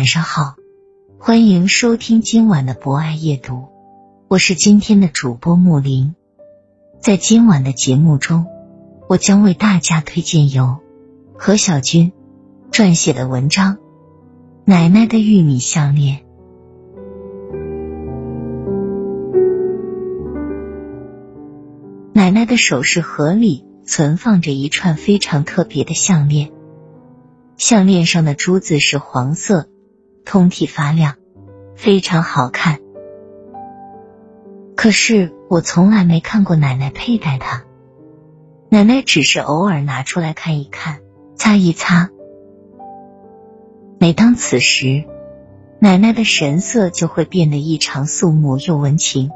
晚上好，欢迎收听今晚的博爱夜读，我是今天的主播木林。在今晚的节目中，我将为大家推荐由何小军撰写的文章《奶奶的玉米项链》。奶奶的首饰盒里存放着一串非常特别的项链。项链上的珠子是黄色，通体发亮，非常好看。可是我从来没看过奶奶佩戴它，奶奶只是偶尔拿出来看一看，擦一擦。每当此时，奶奶的神色就会变得异常肃穆又温情。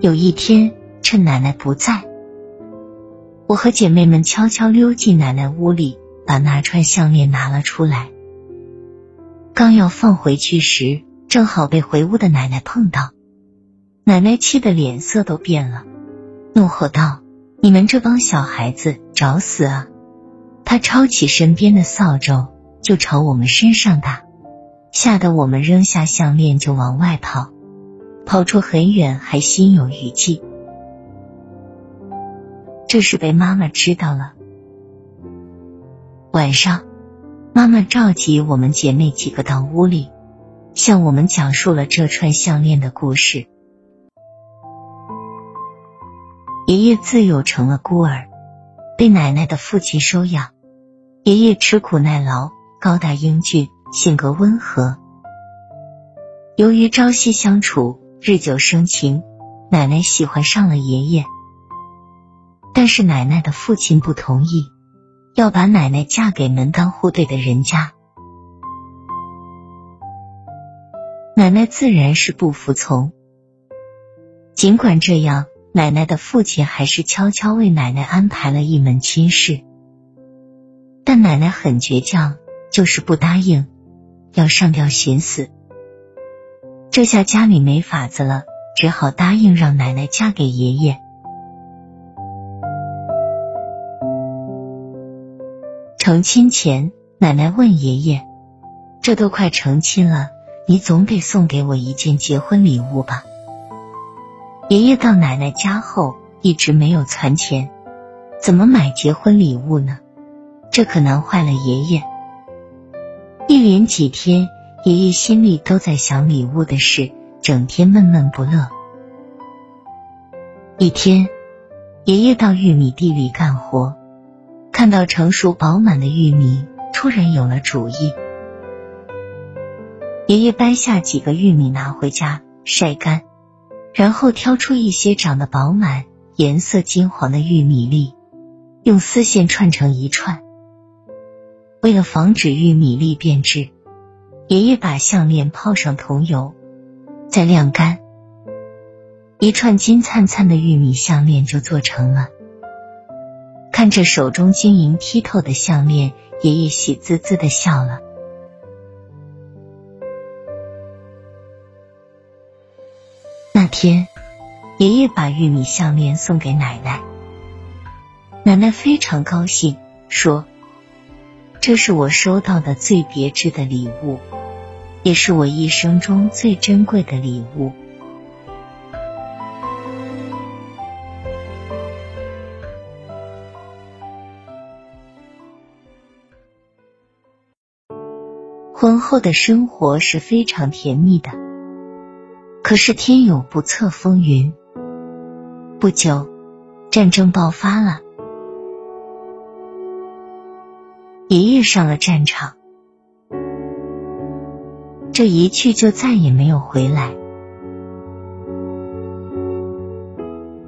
有一天，趁奶奶不在。我和姐妹们悄悄溜进奶奶屋里，把那串项链拿了出来。刚要放回去时，正好被回屋的奶奶碰到。奶奶气得脸色都变了，怒吼道：“你们这帮小孩子，找死啊！”她抄起身边的扫帚就朝我们身上打，吓得我们扔下项链就往外跑，跑出很远还心有余悸。这是被妈妈知道了。晚上，妈妈召集我们姐妹几个到屋里，向我们讲述了这串项链的故事。爷爷自幼成了孤儿，被奶奶的父亲收养。爷爷吃苦耐劳，高大英俊，性格温和。由于朝夕相处，日久生情，奶奶喜欢上了爷爷。但是奶奶的父亲不同意，要把奶奶嫁给门当户对的人家。奶奶自然是不服从。尽管这样，奶奶的父亲还是悄悄为奶奶安排了一门亲事。但奶奶很倔强，就是不答应，要上吊寻死。这下家里没法子了，只好答应让奶奶嫁给爷爷。成亲前，奶奶问爷爷：“这都快成亲了，你总得送给我一件结婚礼物吧？”爷爷到奶奶家后一直没有存钱，怎么买结婚礼物呢？这可难坏了爷爷。一连几天，爷爷心里都在想礼物的事，整天闷闷不乐。一天，爷爷到玉米地里干活。看到成熟饱满的玉米，突然有了主意。爷爷掰下几个玉米拿回家晒干，然后挑出一些长得饱满、颜色金黄的玉米粒，用丝线串成一串。为了防止玉米粒变质，爷爷把项链泡上桐油，再晾干，一串金灿灿的玉米项链就做成了。看着手中晶莹剔透的项链，爷爷喜滋滋的笑了。那天，爷爷把玉米项链送给奶奶，奶奶非常高兴，说：“这是我收到的最别致的礼物，也是我一生中最珍贵的礼物。”婚后的生活是非常甜蜜的。可是天有不测风云，不久战争爆发了，爷爷上了战场，这一去就再也没有回来。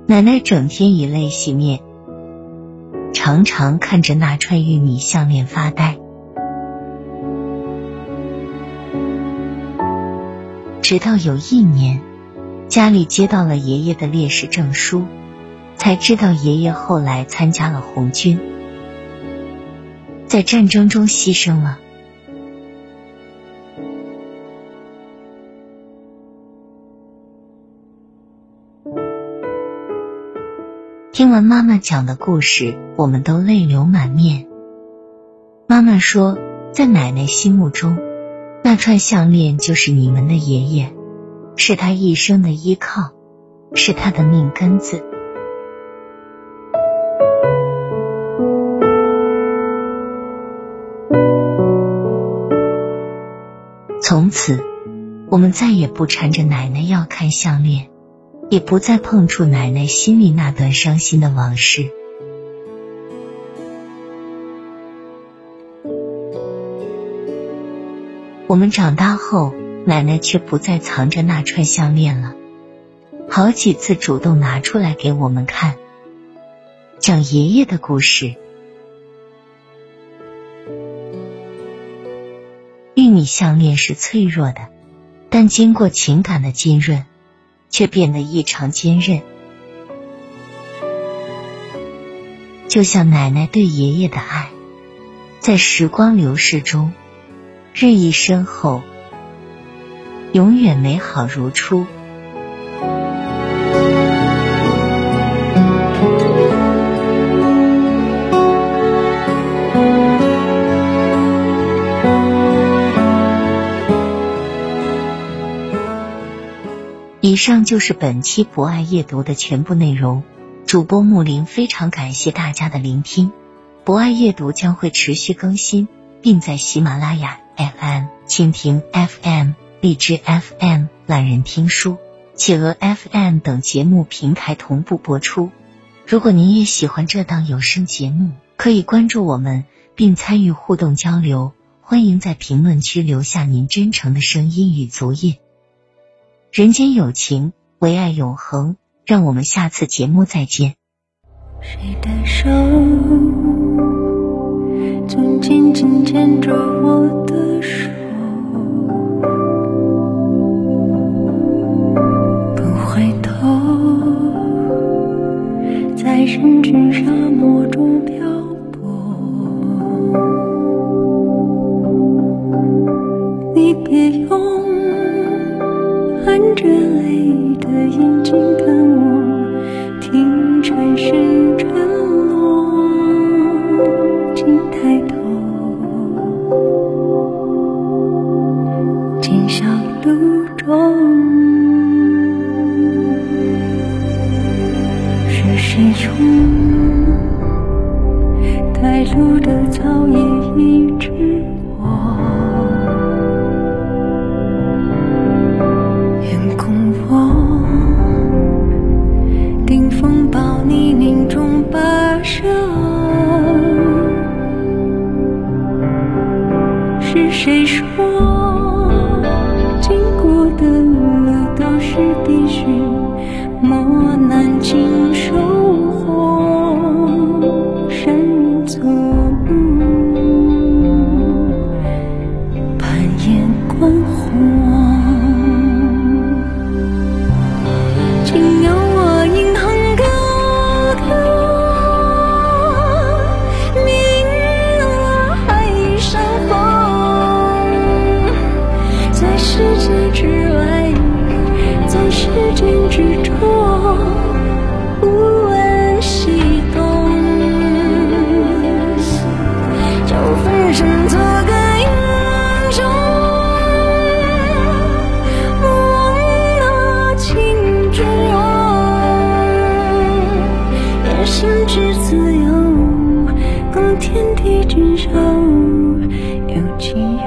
奶奶整天以泪洗面，常常看着那串玉米项链发呆。直到有一年，家里接到了爷爷的烈士证书，才知道爷爷后来参加了红军，在战争中牺牲了。听完妈妈讲的故事，我们都泪流满面。妈妈说，在奶奶心目中。那串项链就是你们的爷爷，是他一生的依靠，是他的命根子。从此，我们再也不缠着奶奶要看项链，也不再碰触奶奶心里那段伤心的往事。我们长大后，奶奶却不再藏着那串项链了，好几次主动拿出来给我们看，讲爷爷的故事。玉米项链是脆弱的，但经过情感的浸润，却变得异常坚韧。就像奶奶对爷爷的爱，在时光流逝中。日益深厚，永远美好如初。以上就是本期博爱夜读的全部内容。主播木林非常感谢大家的聆听，博爱夜读将会持续更新，并在喜马拉雅。FM、蜻蜓 FM、荔枝 FM、懒人听书、企鹅 FM 等节目平台同步播出。如果您也喜欢这档有声节目，可以关注我们并参与互动交流。欢迎在评论区留下您真诚的声音与足印。人间有情，唯爱永恒。让我们下次节目再见。谁的手总紧紧牵着我的？人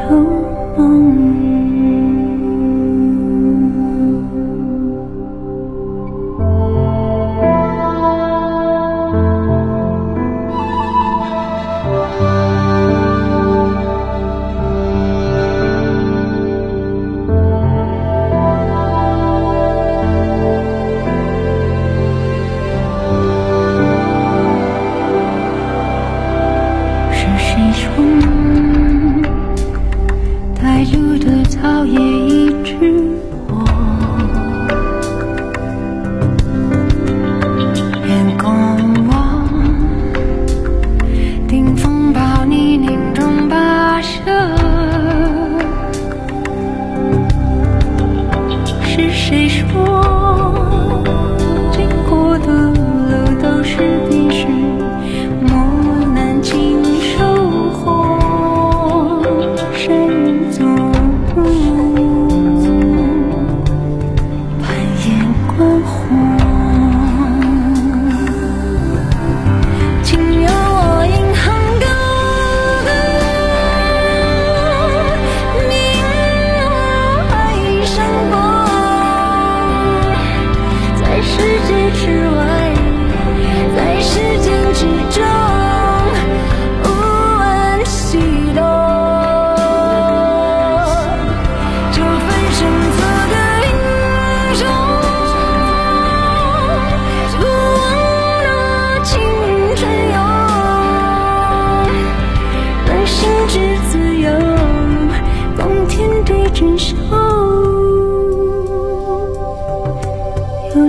好梦谁说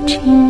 情。